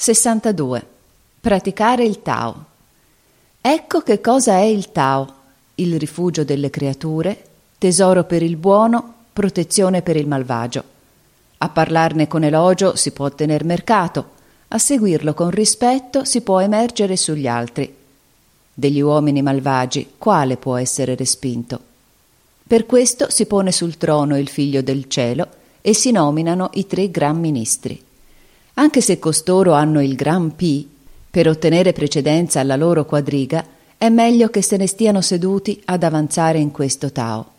62. Praticare il Tao. Ecco che cosa è il Tao, il rifugio delle creature, tesoro per il buono, protezione per il malvagio. A parlarne con elogio si può tener mercato, a seguirlo con rispetto si può emergere sugli altri. Degli uomini malvagi, quale può essere respinto? Per questo si pone sul trono il figlio del cielo e si nominano i tre gran ministri. Anche se costoro hanno il gran P, per ottenere precedenza alla loro quadriga, è meglio che se ne stiano seduti ad avanzare in questo Tao.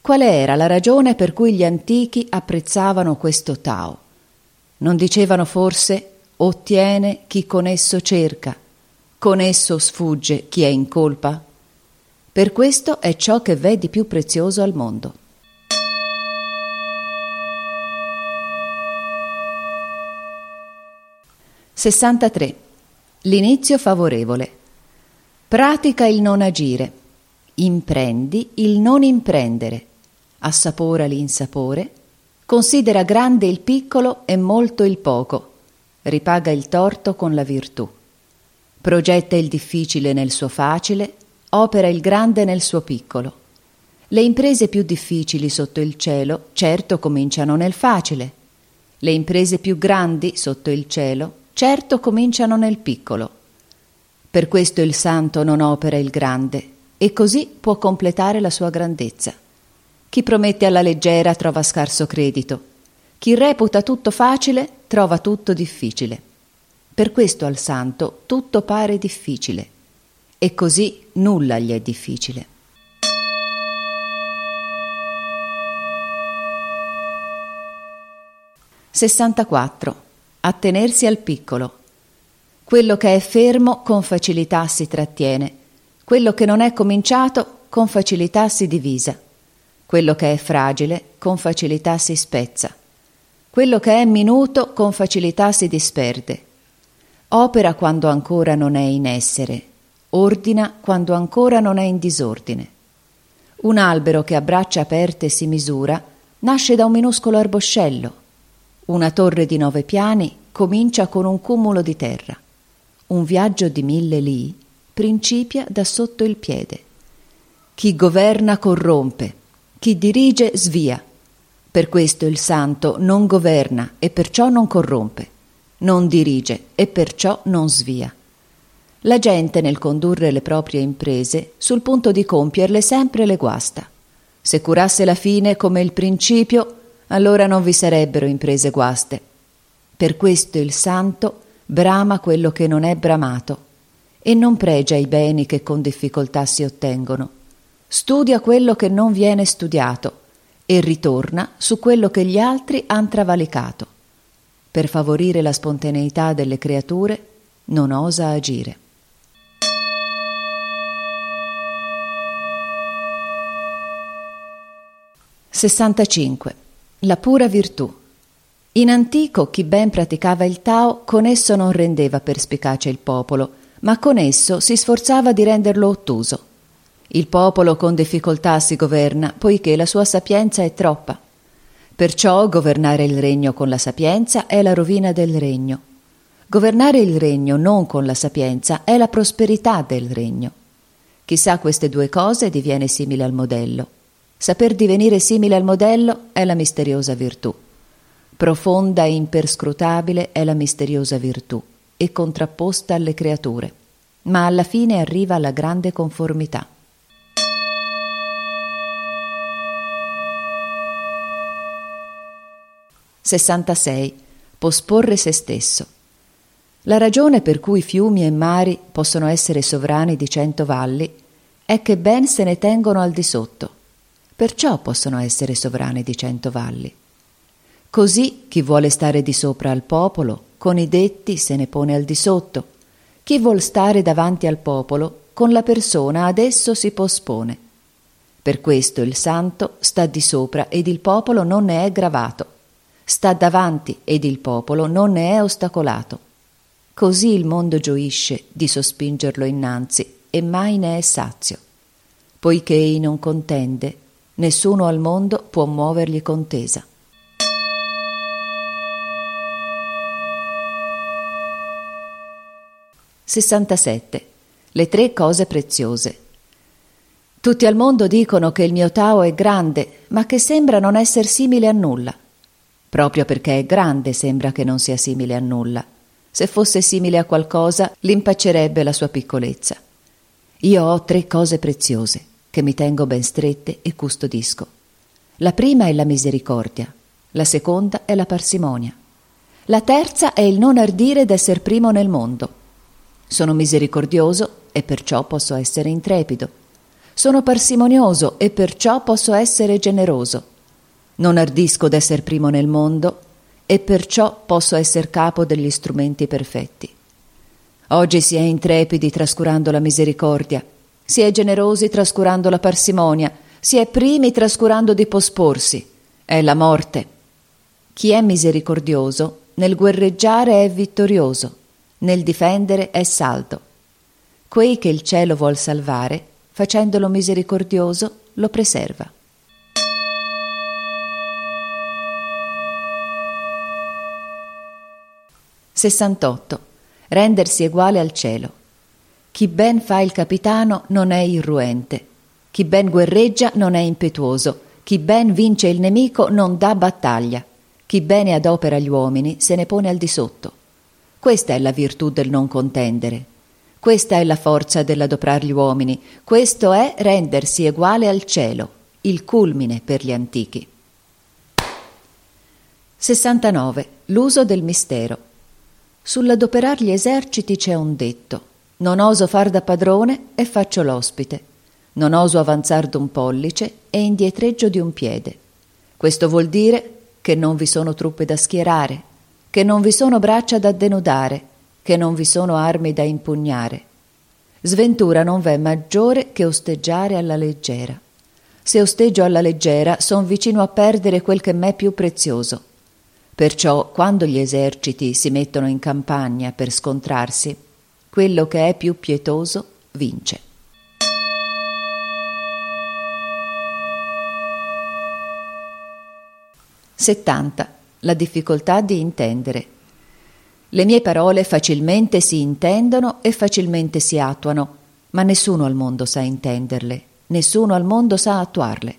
Quale era la ragione per cui gli antichi apprezzavano questo Tao? Non dicevano forse ottiene chi con esso cerca, con esso sfugge chi è in colpa? Per questo è ciò che v'è di più prezioso al mondo. 63. L'inizio favorevole. Pratica il non agire. Imprendi il non imprendere. Assapora l'insapore. Considera grande il piccolo e molto il poco. Ripaga il torto con la virtù. Progetta il difficile nel suo facile. Opera il grande nel suo piccolo. Le imprese più difficili sotto il cielo certo cominciano nel facile. Le imprese più grandi sotto il cielo certo cominciano nel piccolo. Per questo il santo non opera il grande e così può completare la sua grandezza. Chi promette alla leggera trova scarso credito, chi reputa tutto facile trova tutto difficile. Per questo al santo tutto pare difficile e così nulla gli è difficile. Sessantaquattro attenersi al piccolo. Quello che è fermo con facilità si trattiene, quello che non è cominciato con facilità si divisa, quello che è fragile con facilità si spezza, quello che è minuto con facilità si disperde. Opera quando ancora non è in essere, ordina quando ancora non è in disordine. Un albero che a braccia aperte si misura nasce da un minuscolo arboscello una torre di nove piani comincia con un cumulo di terra. Un viaggio di mille lì principia da sotto il piede. Chi governa corrompe, chi dirige svia. Per questo il santo non governa e perciò non corrompe, non dirige e perciò non svia. La gente nel condurre le proprie imprese, sul punto di compierle sempre le guasta. Se curasse la fine come il principio, allora non vi sarebbero imprese guaste. Per questo il santo brama quello che non è bramato e non pregia i beni che con difficoltà si ottengono. Studia quello che non viene studiato e ritorna su quello che gli altri han travalicato. Per favorire la spontaneità delle creature non osa agire. Sessantacinque la pura virtù. In antico chi ben praticava il Tao con esso non rendeva perspicace il popolo, ma con esso si sforzava di renderlo ottuso. Il popolo con difficoltà si governa, poiché la sua sapienza è troppa. Perciò governare il regno con la sapienza è la rovina del regno. Governare il regno non con la sapienza è la prosperità del regno. Chi sa queste due cose diviene simile al modello. Saper divenire simile al modello è la misteriosa virtù. Profonda e imperscrutabile è la misteriosa virtù e contrapposta alle creature, ma alla fine arriva alla grande conformità. Sessantasei. Posporre se stesso. La ragione per cui fiumi e mari possono essere sovrani di cento valli è che ben se ne tengono al di sotto perciò possono essere sovrane di cento valli. Così chi vuole stare di sopra al popolo, con i detti se ne pone al di sotto. Chi vuol stare davanti al popolo, con la persona ad esso si pospone. Per questo il santo sta di sopra ed il popolo non ne è gravato. Sta davanti ed il popolo non ne è ostacolato. Così il mondo gioisce di sospingerlo innanzi e mai ne è sazio. Poiché non contende, Nessuno al mondo può muovergli contesa. 67. Le tre cose preziose. Tutti al mondo dicono che il mio Tao è grande, ma che sembra non essere simile a nulla. Proprio perché è grande sembra che non sia simile a nulla. Se fosse simile a qualcosa, l'impaccerebbe la sua piccolezza. Io ho tre cose preziose che mi tengo ben strette e custodisco. La prima è la misericordia, la seconda è la parsimonia. La terza è il non ardire d'esser primo nel mondo. Sono misericordioso e perciò posso essere intrepido. Sono parsimonioso e perciò posso essere generoso. Non ardisco d'esser primo nel mondo e perciò posso essere capo degli strumenti perfetti. Oggi si è intrepidi trascurando la misericordia, si è generosi trascurando la parsimonia, si è primi trascurando di posporsi. È la morte. Chi è misericordioso nel guerreggiare è vittorioso, nel difendere è saldo quei che il cielo vuol salvare, facendolo misericordioso, lo preserva. Sessantotto. Rendersi uguale al cielo. Chi ben fa il capitano non è irruente. Chi ben guerreggia non è impetuoso. Chi ben vince il nemico non dà battaglia. Chi bene adopera gli uomini se ne pone al di sotto. Questa è la virtù del non contendere, questa è la forza dell'adoprar gli uomini, questo è rendersi uguale al cielo, il culmine per gli antichi. 69. L'uso del mistero. Sull'adoperar gli eserciti c'è un detto. Non oso far da padrone e faccio l'ospite. Non oso avanzar d'un pollice e indietreggio di un piede. Questo vuol dire che non vi sono truppe da schierare, che non vi sono braccia da denudare, che non vi sono armi da impugnare. Sventura non v'è maggiore che osteggiare alla leggera. Se osteggio alla leggera, son vicino a perdere quel che m'è più prezioso. Perciò, quando gli eserciti si mettono in campagna per scontrarsi, quello che è più pietoso vince. Settanta. La difficoltà di intendere. Le mie parole facilmente si intendono e facilmente si attuano, ma nessuno al mondo sa intenderle, nessuno al mondo sa attuarle.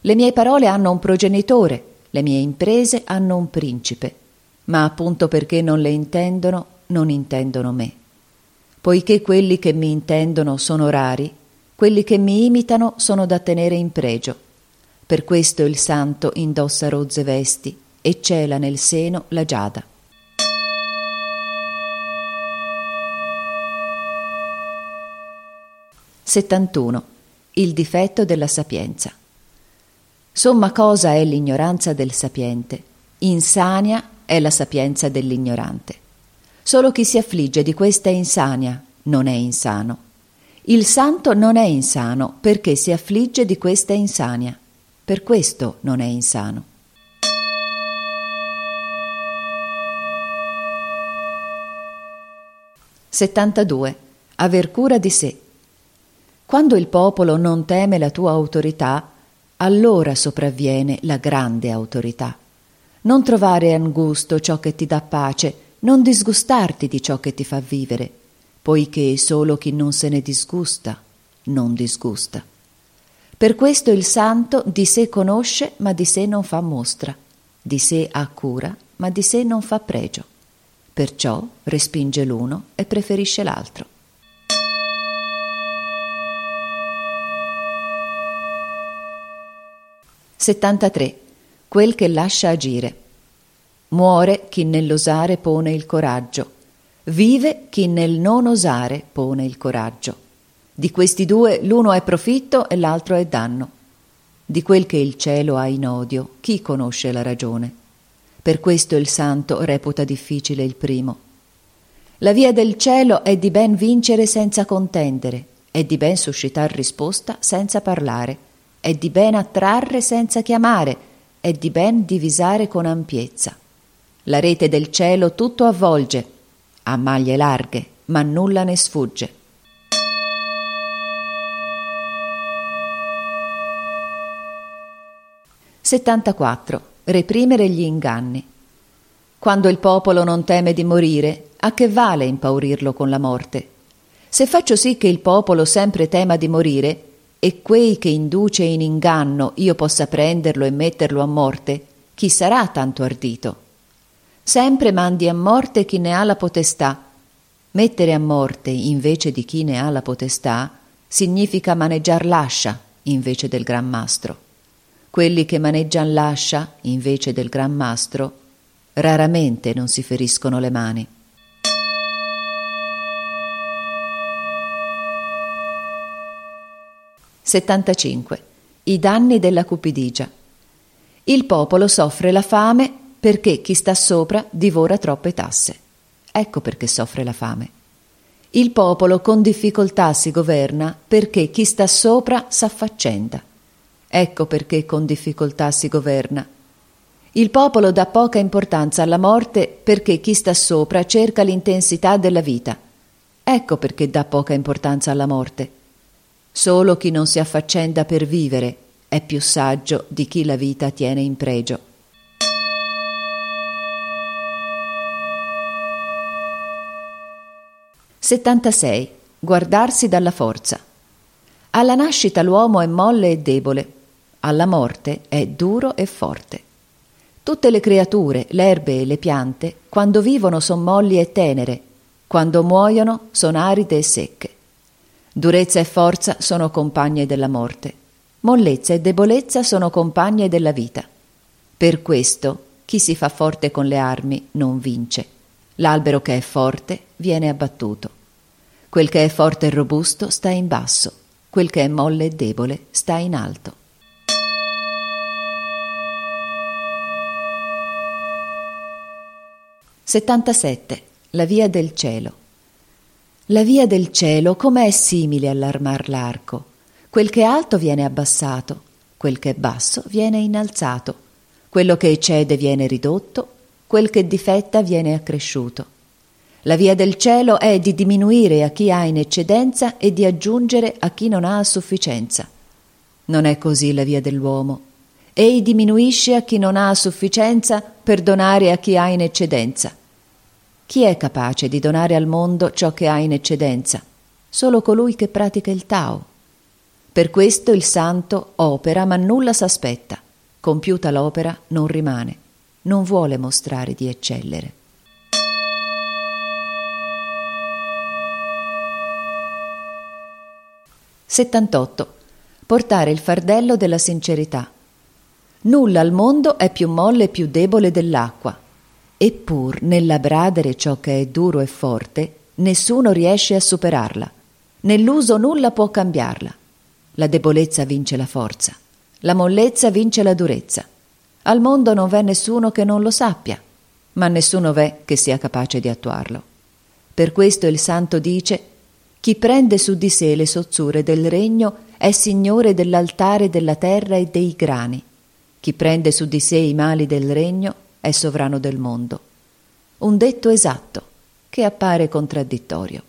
Le mie parole hanno un progenitore, le mie imprese hanno un principe, ma appunto perché non le intendono, non intendono me. Poiché quelli che mi intendono sono rari, quelli che mi imitano sono da tenere in pregio. Per questo il santo indossa rozze vesti e cela nel seno la giada. 71. Il difetto della sapienza. Somma cosa è l'ignoranza del sapiente, insania è la sapienza dell'ignorante. Solo chi si affligge di questa insania non è insano. Il santo non è insano perché si affligge di questa insania. Per questo non è insano. Settantadue. Aver cura di sé. Quando il popolo non teme la tua autorità, allora sopravviene la grande autorità. Non trovare angusto ciò che ti dà pace, non disgustarti di ciò che ti fa vivere, poiché solo chi non se ne disgusta non disgusta. Per questo il santo di sé conosce, ma di sé non fa mostra, di sé ha cura, ma di sé non fa pregio. Perciò respinge l'uno e preferisce l'altro. 73. Quel che lascia agire. Muore chi nell'osare pone il coraggio. Vive chi nel non osare pone il coraggio. Di questi due l'uno è profitto e l'altro è danno. Di quel che il cielo ha in odio, chi conosce la ragione? Per questo il santo reputa difficile il primo. La via del cielo è di ben vincere senza contendere, è di ben suscitar risposta senza parlare è di ben attrarre senza chiamare, è di ben divisare con ampiezza. La rete del cielo tutto avvolge, ha maglie larghe, ma nulla ne sfugge. Settantaquattro. Reprimere gli inganni. Quando il popolo non teme di morire, a che vale impaurirlo con la morte? Se faccio sì che il popolo sempre tema di morire, e quei che induce in inganno io possa prenderlo e metterlo a morte, chi sarà tanto ardito? Sempre mandi a morte chi ne ha la potestà. Mettere a morte invece di chi ne ha la potestà significa maneggiar l'ascia invece del gran mastro. Quelli che maneggiano l'ascia invece del gran mastro raramente non si feriscono le mani. Settantacinque. I danni della cupidigia. Il popolo soffre la fame perché chi sta sopra divora troppe tasse. Ecco perché soffre la fame. Il popolo con difficoltà si governa perché chi sta sopra s'affaccenda. Ecco perché con difficoltà si governa. Il popolo dà poca importanza alla morte perché chi sta sopra cerca l'intensità della vita. Ecco perché dà poca importanza alla morte. Solo chi non si affaccenda per vivere è più saggio di chi la vita tiene in pregio. 76. Guardarsi dalla forza. Alla nascita l'uomo è molle e debole, alla morte è duro e forte. Tutte le creature, le erbe e le piante, quando vivono son molli e tenere, quando muoiono son aride e secche. Durezza e forza sono compagne della morte, mollezza e debolezza sono compagne della vita. Per questo chi si fa forte con le armi non vince. L'albero che è forte viene abbattuto. Quel che è forte e robusto sta in basso, quel che è molle e debole sta in alto. Settantasette. La via del cielo. La via del cielo com'è simile all'armar l'arco. Quel che è alto viene abbassato, quel che è basso viene innalzato, quello che eccede viene ridotto, quel che difetta viene accresciuto. La via del cielo è di diminuire a chi ha in eccedenza e di aggiungere a chi non ha a sufficienza. Non è così la via dell'uomo. Ei diminuisce a chi non ha a sufficienza per donare a chi ha in eccedenza. Chi è capace di donare al mondo ciò che ha in eccedenza? Solo colui che pratica il Tao. Per questo il santo opera ma nulla s'aspetta. Compiuta l'opera non rimane. Non vuole mostrare di eccellere. 78. Portare il fardello della sincerità. Nulla al mondo è più molle e più debole dell'acqua. Eppur nell'abradere ciò che è duro e forte, nessuno riesce a superarla. Nell'uso nulla può cambiarla. La debolezza vince la forza. La mollezza vince la durezza. Al mondo non v'è nessuno che non lo sappia, ma nessuno v'è che sia capace di attuarlo. Per questo il santo dice chi prende su di sé le sozzure del regno è signore dell'altare della terra e dei grani. Chi prende su di sé i mali del regno è sovrano del mondo. Un detto esatto che appare contraddittorio.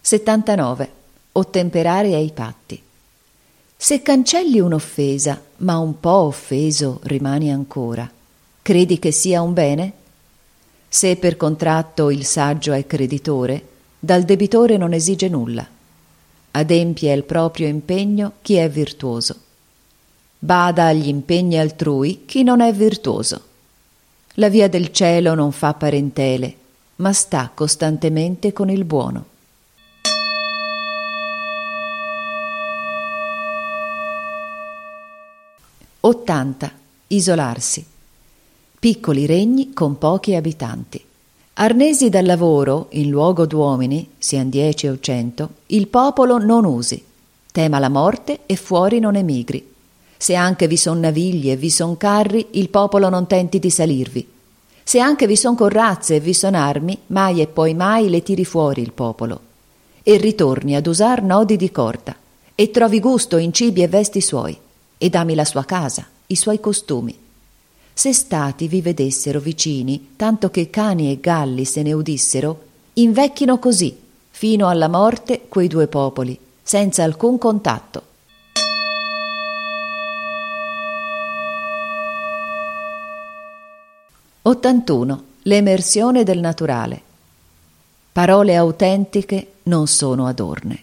Settantanove. Ottemperare ai patti. Se cancelli un'offesa, ma un po' offeso rimani ancora, Credi che sia un bene? Se per contratto il saggio è creditore, dal debitore non esige nulla. Adempie il proprio impegno chi è virtuoso. Bada agli impegni altrui chi non è virtuoso. La via del cielo non fa parentele, ma sta costantemente con il buono. Ottanta. Isolarsi piccoli regni con pochi abitanti. Arnesi dal lavoro, in luogo d'uomini, sian dieci o cento, il popolo non usi. Tema la morte e fuori non emigri. Se anche vi son navigli e vi son carri, il popolo non tenti di salirvi. Se anche vi son corazze e vi son armi, mai e poi mai le tiri fuori il popolo. E ritorni ad usar nodi di corda, e trovi gusto in cibi e vesti suoi, ed ami la sua casa, i suoi costumi se stati vi vedessero vicini, tanto che cani e galli se ne udissero, invecchino così, fino alla morte, quei due popoli, senza alcun contatto. 81. L'emersione del naturale. Parole autentiche non sono adorne.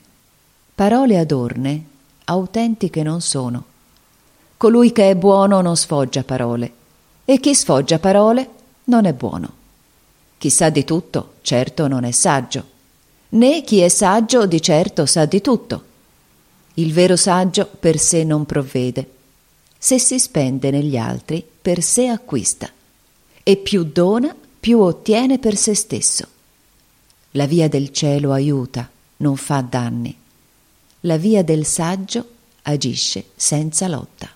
Parole adorne, autentiche non sono. Colui che è buono non sfoggia parole, e chi sfoggia parole non è buono. Chi sa di tutto, certo non è saggio, né chi è saggio di certo sa di tutto. Il vero saggio per sé non provvede. Se si spende negli altri, per sé acquista e più dona, più ottiene per se stesso. La via del cielo aiuta, non fa danni. La via del saggio agisce senza lotta.